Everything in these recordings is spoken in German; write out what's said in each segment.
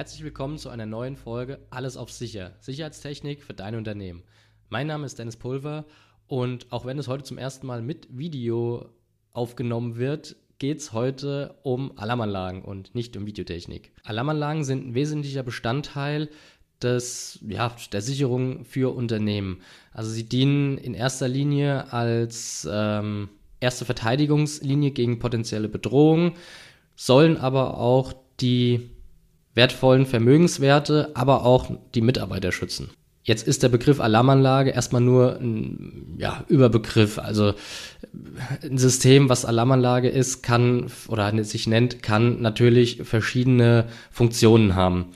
Herzlich willkommen zu einer neuen Folge Alles auf Sicher. Sicherheitstechnik für dein Unternehmen. Mein Name ist Dennis Pulver und auch wenn es heute zum ersten Mal mit Video aufgenommen wird, geht es heute um Alarmanlagen und nicht um Videotechnik. Alarmanlagen sind ein wesentlicher Bestandteil des, ja, der Sicherung für Unternehmen. Also sie dienen in erster Linie als ähm, erste Verteidigungslinie gegen potenzielle Bedrohungen, sollen aber auch die wertvollen Vermögenswerte, aber auch die Mitarbeiter schützen. Jetzt ist der Begriff Alarmanlage erstmal nur ein ja, Überbegriff. Also ein System, was Alarmanlage ist, kann oder sich nennt, kann natürlich verschiedene Funktionen haben.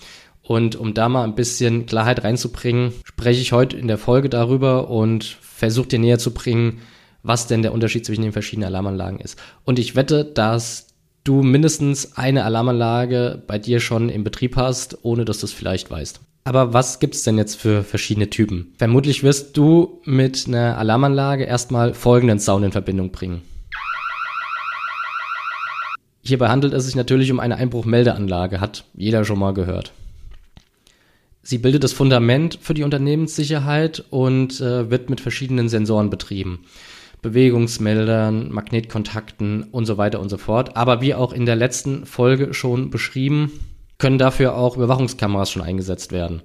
Und um da mal ein bisschen Klarheit reinzubringen, spreche ich heute in der Folge darüber und versuche dir näher zu bringen, was denn der Unterschied zwischen den verschiedenen Alarmanlagen ist. Und ich wette, dass du mindestens eine Alarmanlage bei dir schon im Betrieb hast, ohne dass du es vielleicht weißt. Aber was gibt es denn jetzt für verschiedene Typen? Vermutlich wirst du mit einer Alarmanlage erstmal folgenden Sound in Verbindung bringen. Hierbei handelt es sich natürlich um eine Einbruchmeldeanlage, hat jeder schon mal gehört. Sie bildet das Fundament für die Unternehmenssicherheit und äh, wird mit verschiedenen Sensoren betrieben. Bewegungsmeldern, Magnetkontakten und so weiter und so fort. Aber wie auch in der letzten Folge schon beschrieben, können dafür auch Überwachungskameras schon eingesetzt werden.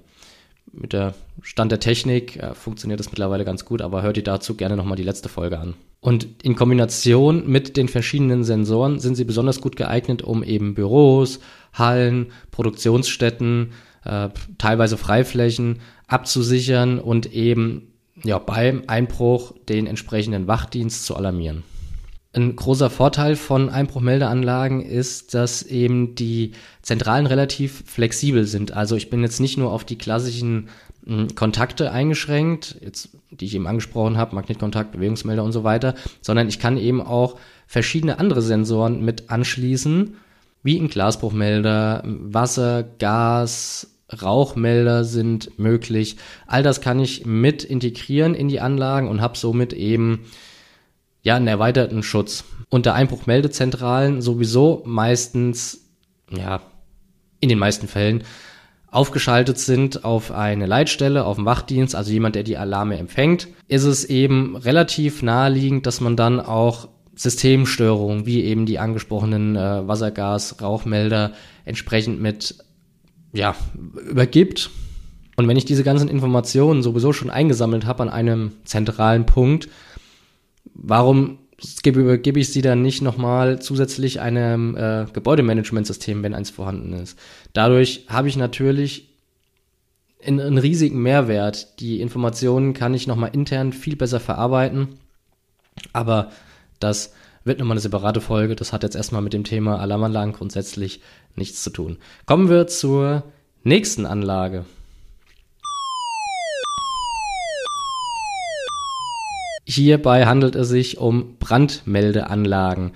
Mit der Stand der Technik äh, funktioniert das mittlerweile ganz gut, aber hört ihr dazu gerne nochmal die letzte Folge an. Und in Kombination mit den verschiedenen Sensoren sind sie besonders gut geeignet, um eben Büros, Hallen, Produktionsstätten, äh, teilweise Freiflächen abzusichern und eben ja, beim Einbruch den entsprechenden Wachdienst zu alarmieren. Ein großer Vorteil von Einbruchmeldeanlagen ist, dass eben die Zentralen relativ flexibel sind. Also ich bin jetzt nicht nur auf die klassischen hm, Kontakte eingeschränkt, jetzt, die ich eben angesprochen habe, Magnetkontakt, Bewegungsmelder und so weiter, sondern ich kann eben auch verschiedene andere Sensoren mit anschließen, wie ein Glasbruchmelder, Wasser, Gas, Rauchmelder sind möglich. All das kann ich mit integrieren in die Anlagen und habe somit eben ja einen erweiterten Schutz. Unter Einbruchmeldezentralen sowieso meistens, ja, in den meisten Fällen aufgeschaltet sind auf eine Leitstelle, auf einen Wachdienst, also jemand, der die Alarme empfängt, ist es eben relativ naheliegend, dass man dann auch Systemstörungen, wie eben die angesprochenen äh, Wassergas, Rauchmelder entsprechend mit ja, übergibt. Und wenn ich diese ganzen Informationen sowieso schon eingesammelt habe an einem zentralen Punkt, warum gebe, gebe ich sie dann nicht nochmal zusätzlich einem äh, Gebäudemanagementsystem, wenn eins vorhanden ist? Dadurch habe ich natürlich einen riesigen Mehrwert. Die Informationen kann ich nochmal intern viel besser verarbeiten. Aber das wird nochmal eine separate Folge. Das hat jetzt erstmal mit dem Thema Alarmanlagen grundsätzlich nichts zu tun. Kommen wir zur nächsten Anlage. Hierbei handelt es sich um Brandmeldeanlagen.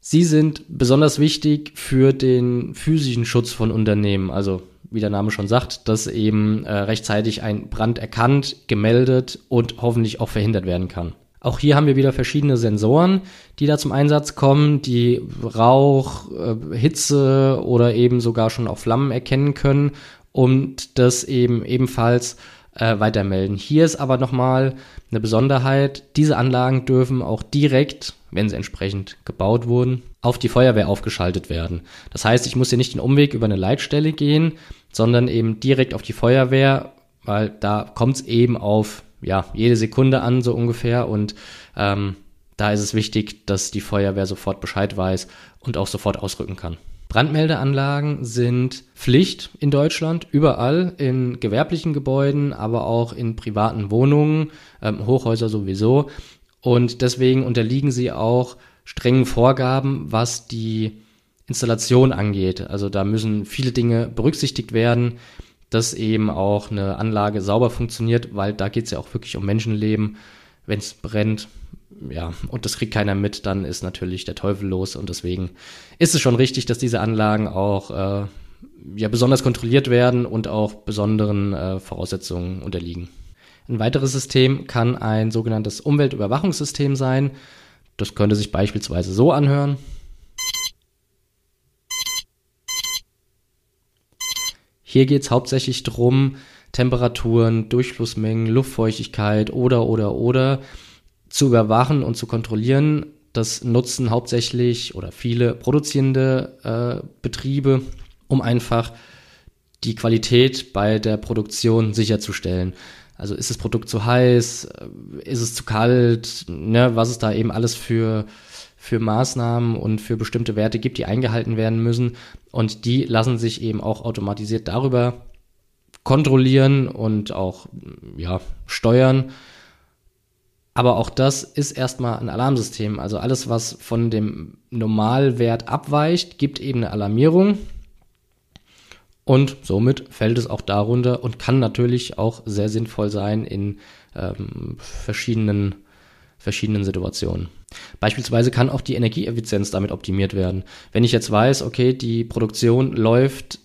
Sie sind besonders wichtig für den physischen Schutz von Unternehmen. Also wie der Name schon sagt, dass eben äh, rechtzeitig ein Brand erkannt, gemeldet und hoffentlich auch verhindert werden kann. Auch hier haben wir wieder verschiedene Sensoren, die da zum Einsatz kommen, die Rauch, äh, Hitze oder eben sogar schon auch Flammen erkennen können und das eben ebenfalls äh, weitermelden. Hier ist aber nochmal eine Besonderheit, diese Anlagen dürfen auch direkt, wenn sie entsprechend gebaut wurden, auf die Feuerwehr aufgeschaltet werden. Das heißt, ich muss hier nicht den Umweg über eine Leitstelle gehen, sondern eben direkt auf die Feuerwehr, weil da kommt es eben auf ja, jede Sekunde an, so ungefähr. Und ähm, da ist es wichtig, dass die Feuerwehr sofort Bescheid weiß und auch sofort ausrücken kann. Brandmeldeanlagen sind Pflicht in Deutschland, überall in gewerblichen Gebäuden, aber auch in privaten Wohnungen, ähm, Hochhäuser sowieso. Und deswegen unterliegen sie auch strengen Vorgaben, was die Installation angeht. Also da müssen viele Dinge berücksichtigt werden dass eben auch eine Anlage sauber funktioniert, weil da geht es ja auch wirklich um Menschenleben. Wenn es brennt, ja, und das kriegt keiner mit, dann ist natürlich der Teufel los und deswegen ist es schon richtig, dass diese Anlagen auch äh, ja besonders kontrolliert werden und auch besonderen äh, Voraussetzungen unterliegen. Ein weiteres System kann ein sogenanntes Umweltüberwachungssystem sein. Das könnte sich beispielsweise so anhören. Hier geht es hauptsächlich darum, Temperaturen, Durchflussmengen, Luftfeuchtigkeit oder oder oder zu überwachen und zu kontrollieren. Das nutzen hauptsächlich oder viele produzierende äh, Betriebe, um einfach die Qualität bei der Produktion sicherzustellen. Also ist das Produkt zu heiß, äh, ist es zu kalt, ne, was es da eben alles für, für Maßnahmen und für bestimmte Werte gibt, die eingehalten werden müssen. Und die lassen sich eben auch automatisiert darüber kontrollieren und auch ja, steuern. Aber auch das ist erstmal ein Alarmsystem. Also alles, was von dem Normalwert abweicht, gibt eben eine Alarmierung. Und somit fällt es auch darunter und kann natürlich auch sehr sinnvoll sein in ähm, verschiedenen, verschiedenen Situationen. Beispielsweise kann auch die Energieeffizienz damit optimiert werden. Wenn ich jetzt weiß, okay, die Produktion läuft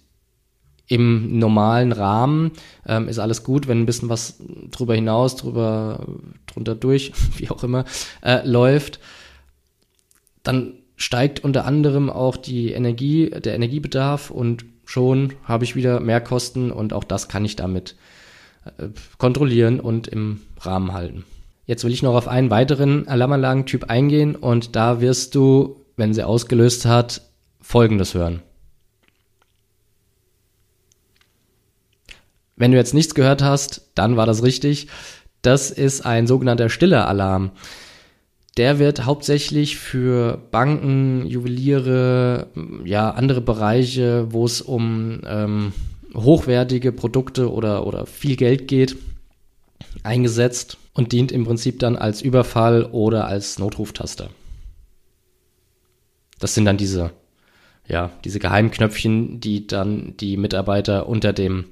im normalen Rahmen, ähm, ist alles gut. Wenn ein bisschen was drüber hinaus, drüber, drunter durch, wie auch immer, äh, läuft, dann steigt unter anderem auch die Energie, der Energiebedarf und schon habe ich wieder mehr Kosten und auch das kann ich damit äh, kontrollieren und im Rahmen halten. Jetzt will ich noch auf einen weiteren Alarmanlagentyp eingehen und da wirst du, wenn sie ausgelöst hat, Folgendes hören. Wenn du jetzt nichts gehört hast, dann war das richtig. Das ist ein sogenannter stiller Alarm. Der wird hauptsächlich für Banken, Juweliere, ja, andere Bereiche, wo es um ähm, hochwertige Produkte oder, oder viel Geld geht, eingesetzt und dient im Prinzip dann als Überfall oder als Notruftaster. Das sind dann diese, ja, diese Geheimknöpfchen, die dann die Mitarbeiter unter dem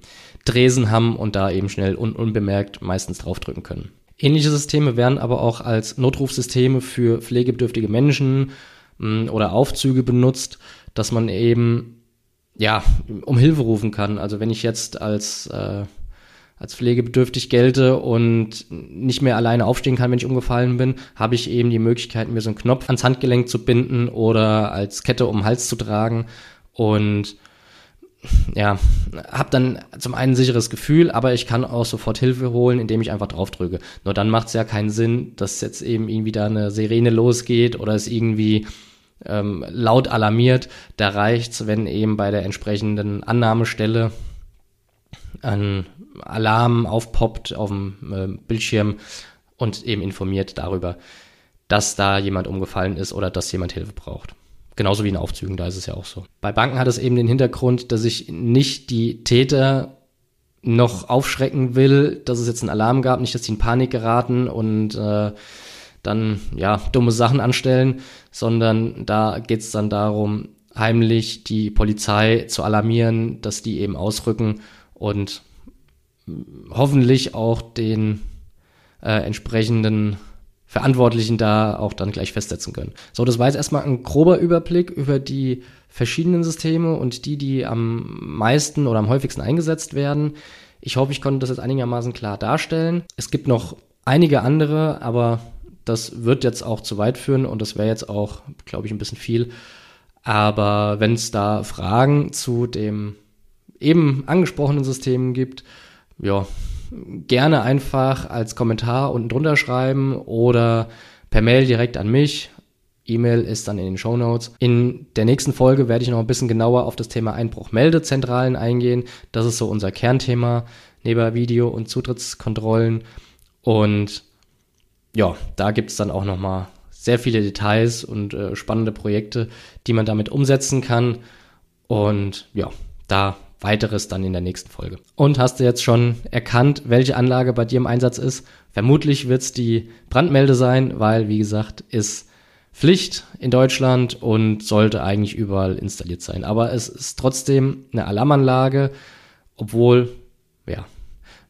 Dresen haben und da eben schnell un unbemerkt meistens draufdrücken können. Ähnliche Systeme werden aber auch als Notrufsysteme für pflegebedürftige Menschen mh, mm, oder Aufzüge benutzt, dass man eben ja um Hilfe rufen kann. Also wenn ich jetzt als äh, als pflegebedürftig gelte und nicht mehr alleine aufstehen kann, wenn ich umgefallen bin, habe ich eben die Möglichkeit, mir so einen Knopf ans Handgelenk zu binden oder als Kette um den Hals zu tragen und ja, habe dann zum einen ein sicheres Gefühl, aber ich kann auch sofort Hilfe holen, indem ich einfach drauf drücke. Nur dann macht es ja keinen Sinn, dass jetzt eben irgendwie da eine Sirene losgeht oder es irgendwie ähm, laut alarmiert. Da reicht's, wenn eben bei der entsprechenden Annahmestelle ein Alarm aufpoppt auf dem äh, Bildschirm und eben informiert darüber, dass da jemand umgefallen ist oder dass jemand Hilfe braucht. Genauso wie in Aufzügen, da ist es ja auch so. Bei Banken hat es eben den Hintergrund, dass ich nicht die Täter noch aufschrecken will, dass es jetzt einen Alarm gab, nicht, dass sie in Panik geraten und äh, dann ja dumme Sachen anstellen, sondern da geht es dann darum, heimlich die Polizei zu alarmieren, dass die eben ausrücken und hoffentlich auch den äh, entsprechenden Verantwortlichen da auch dann gleich festsetzen können. So, das war jetzt erstmal ein grober Überblick über die verschiedenen Systeme und die, die am meisten oder am häufigsten eingesetzt werden. Ich hoffe, ich konnte das jetzt einigermaßen klar darstellen. Es gibt noch einige andere, aber das wird jetzt auch zu weit führen und das wäre jetzt auch, glaube ich, ein bisschen viel. Aber wenn es da Fragen zu dem eben angesprochenen System gibt, ja, gerne einfach als Kommentar unten drunter schreiben oder per Mail direkt an mich. E-Mail ist dann in den Show Notes. In der nächsten Folge werde ich noch ein bisschen genauer auf das Thema Einbruchmeldezentralen eingehen. Das ist so unser Kernthema neben Video- und Zutrittskontrollen. Und ja, da gibt es dann auch nochmal sehr viele Details und äh, spannende Projekte, die man damit umsetzen kann. Und ja, da weiteres dann in der nächsten Folge. Und hast du jetzt schon erkannt, welche Anlage bei dir im Einsatz ist? Vermutlich wird es die Brandmelde sein, weil, wie gesagt, ist Pflicht in Deutschland und sollte eigentlich überall installiert sein. Aber es ist trotzdem eine Alarmanlage, obwohl, ja,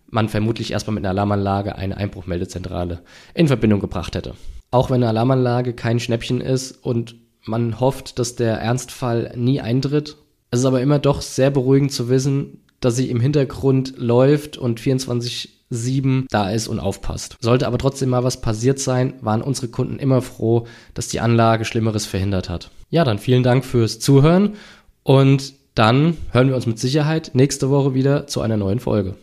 man vermutlich erstmal mit einer Alarmanlage eine Einbruchmeldezentrale in Verbindung gebracht hätte. Auch wenn eine Alarmanlage kein Schnäppchen ist und man hofft, dass der Ernstfall nie eintritt es ist aber immer doch sehr beruhigend zu wissen, dass sie im Hintergrund läuft und 24-7 da ist und aufpasst. Sollte aber trotzdem mal was passiert sein, waren unsere Kunden immer froh, dass die Anlage Schlimmeres verhindert hat. Ja, dann vielen Dank fürs Zuhören und dann hören wir uns mit Sicherheit nächste Woche wieder zu einer neuen Folge.